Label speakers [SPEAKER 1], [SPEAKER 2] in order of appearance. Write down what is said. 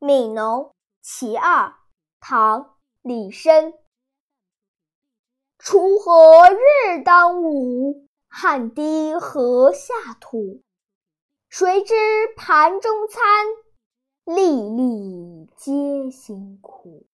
[SPEAKER 1] 悯农。其二唐李绅。锄禾日当午汗滴禾下土。谁知盘中餐粒粒皆辛苦。